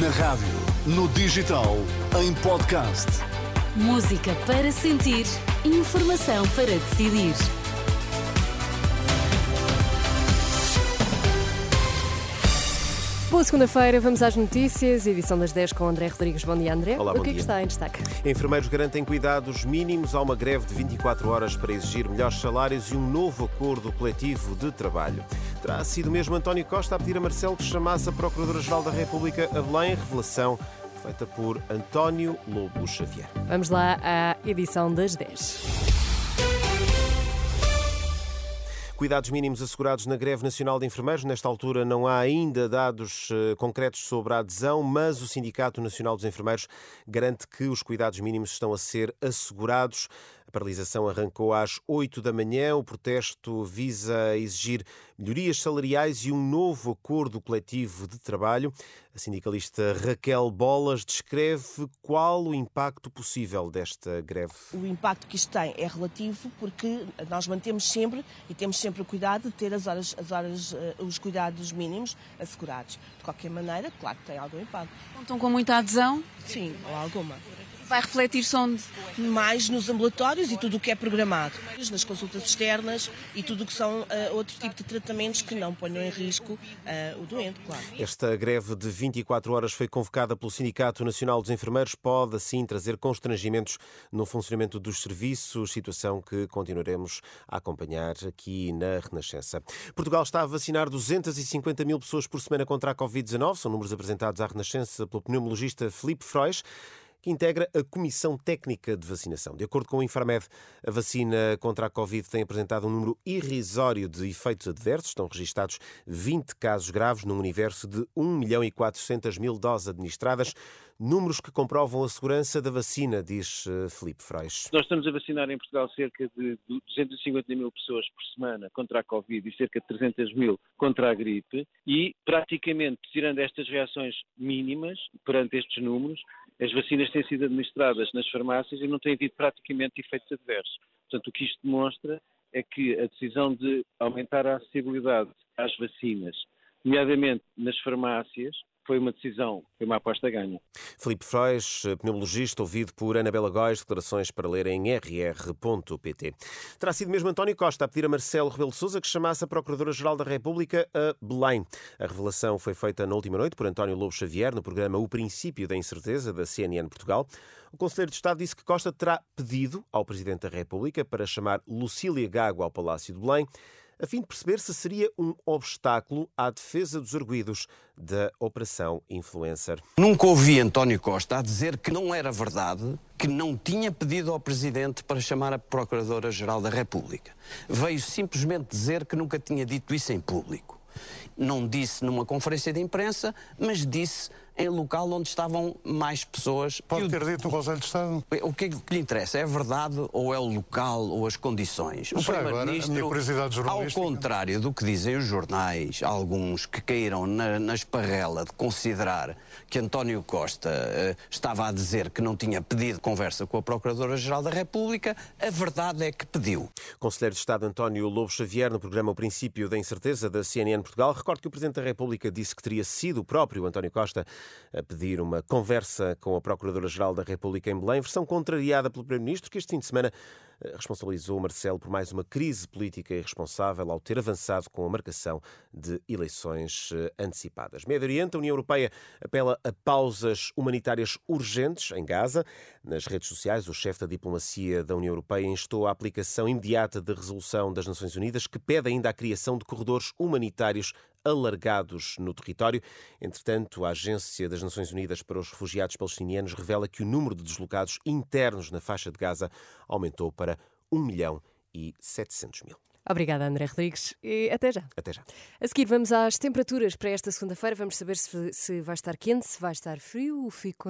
Na rádio, no digital, em podcast. Música para sentir, informação para decidir. Boa segunda-feira, vamos às notícias, edição das 10 com André Rodrigues. Bom dia, André. Olá, o bom que é que dia. está em destaque? Enfermeiros garantem cuidados mínimos, há uma greve de 24 horas para exigir melhores salários e um novo acordo coletivo de trabalho. Terá sido mesmo António Costa a pedir a Marcelo que chamasse a Procuradora-Geral da República a Belém, revelação feita por António Lobo Xavier. Vamos lá à edição das 10. Cuidados mínimos assegurados na greve nacional de enfermeiros. Nesta altura não há ainda dados eh, concretos sobre a adesão, mas o Sindicato Nacional dos Enfermeiros garante que os cuidados mínimos estão a ser assegurados. A paralisação arrancou às 8 da manhã. O protesto visa exigir melhorias salariais e um novo acordo coletivo de trabalho. A sindicalista Raquel Bolas descreve qual o impacto possível desta greve. O impacto que isto tem é relativo porque nós mantemos sempre e temos sempre o cuidado de ter as horas, as horas, eh, os cuidados mínimos assegurados. De qualquer maneira, claro que tem algum impacto. Estão com muita adesão? Sim, ou alguma. Vai refletir-se onde? Mais nos ambulatórios e tudo o que é programado. Nas consultas externas e tudo o que são eh, outro tipo de tratamentos que não ponham em risco eh, o doente, claro. Esta greve de 24 horas foi convocada pelo Sindicato Nacional dos Enfermeiros. Pode, assim, trazer constrangimentos no funcionamento dos serviços, situação que continuaremos a acompanhar aqui na Renascença. Portugal está a vacinar 250 mil pessoas por semana contra a Covid-19. São números apresentados à Renascença pelo pneumologista Filipe Frois que integra a Comissão Técnica de Vacinação. De acordo com o Infarmed, a vacina contra a Covid tem apresentado um número irrisório de efeitos adversos. Estão registados 20 casos graves num universo de 1 milhão e 400 mil doses administradas. Números que comprovam a segurança da vacina, diz eh, Filipe Frois. Nós estamos a vacinar em Portugal cerca de 250 mil pessoas por semana contra a Covid e cerca de 300 mil contra a gripe e praticamente, tirando estas reações mínimas perante estes números, as vacinas têm sido administradas nas farmácias e não têm tido praticamente efeitos adversos. Portanto, o que isto demonstra é que a decisão de aumentar a acessibilidade às vacinas, nomeadamente nas farmácias, foi uma decisão, foi uma aposta ganha. Filipe Frois, pneumologista, ouvido por Anabela Góis, declarações para ler em rr.pt. Terá sido mesmo António Costa a pedir a Marcelo Rebelo de Sousa que chamasse a Procuradora-Geral da República a Belém. A revelação foi feita na última noite por António Lobo Xavier no programa O Princípio da Incerteza da CNN Portugal. O Conselheiro de Estado disse que Costa terá pedido ao Presidente da República para chamar Lucília Gago ao Palácio de Belém a fim de perceber se seria um obstáculo à defesa dos arguídos da Operação Influencer. Nunca ouvi António Costa a dizer que não era verdade, que não tinha pedido ao Presidente para chamar a Procuradora-Geral da República. Veio simplesmente dizer que nunca tinha dito isso em público. Não disse numa conferência de imprensa, mas disse em local onde estavam mais pessoas. Pode o- ter dito o Conselho de Estado. o que, é que lhe interessa? É a verdade ou é o local ou as condições? O Primeiro-Ministro, ao contrário do que dizem os jornais, alguns que caíram na, na esparrela de considerar que António Costa eh, estava a dizer que não tinha pedido conversa com a Procuradora-Geral da República, a verdade é que pediu. Conselheiro de Estado António Lobo Xavier, no programa O Princípio da Incerteza da CNN Portugal, recordo que o Presidente da República disse que teria sido o próprio António Costa a pedir uma conversa com a Procuradora-Geral da República em Belém, versão contrariada pelo Primeiro-Ministro, que este fim de semana responsabilizou Marcelo por mais uma crise política irresponsável ao ter avançado com a marcação de eleições eh, antecipadas. Médio Oriente, a União Europeia apela a pausas humanitárias urgentes em Gaza. Nas redes sociais, o chefe da diplomacia da União Europeia instou a aplicação imediata da resolução das Nações Unidas que pede ainda a criação de corredores humanitários alargados no território. Entretanto, a Agência das Nações Unidas para os Refugiados Palestinianos revela que o número de deslocados internos na faixa de Gaza aumentou para 1 milhão e 700 mil. Obrigada, André Rodrigues. E até já. Até já. A seguir, vamos às temperaturas para esta segunda-feira. Vamos saber se, se vai estar quente, se vai estar frio. Fico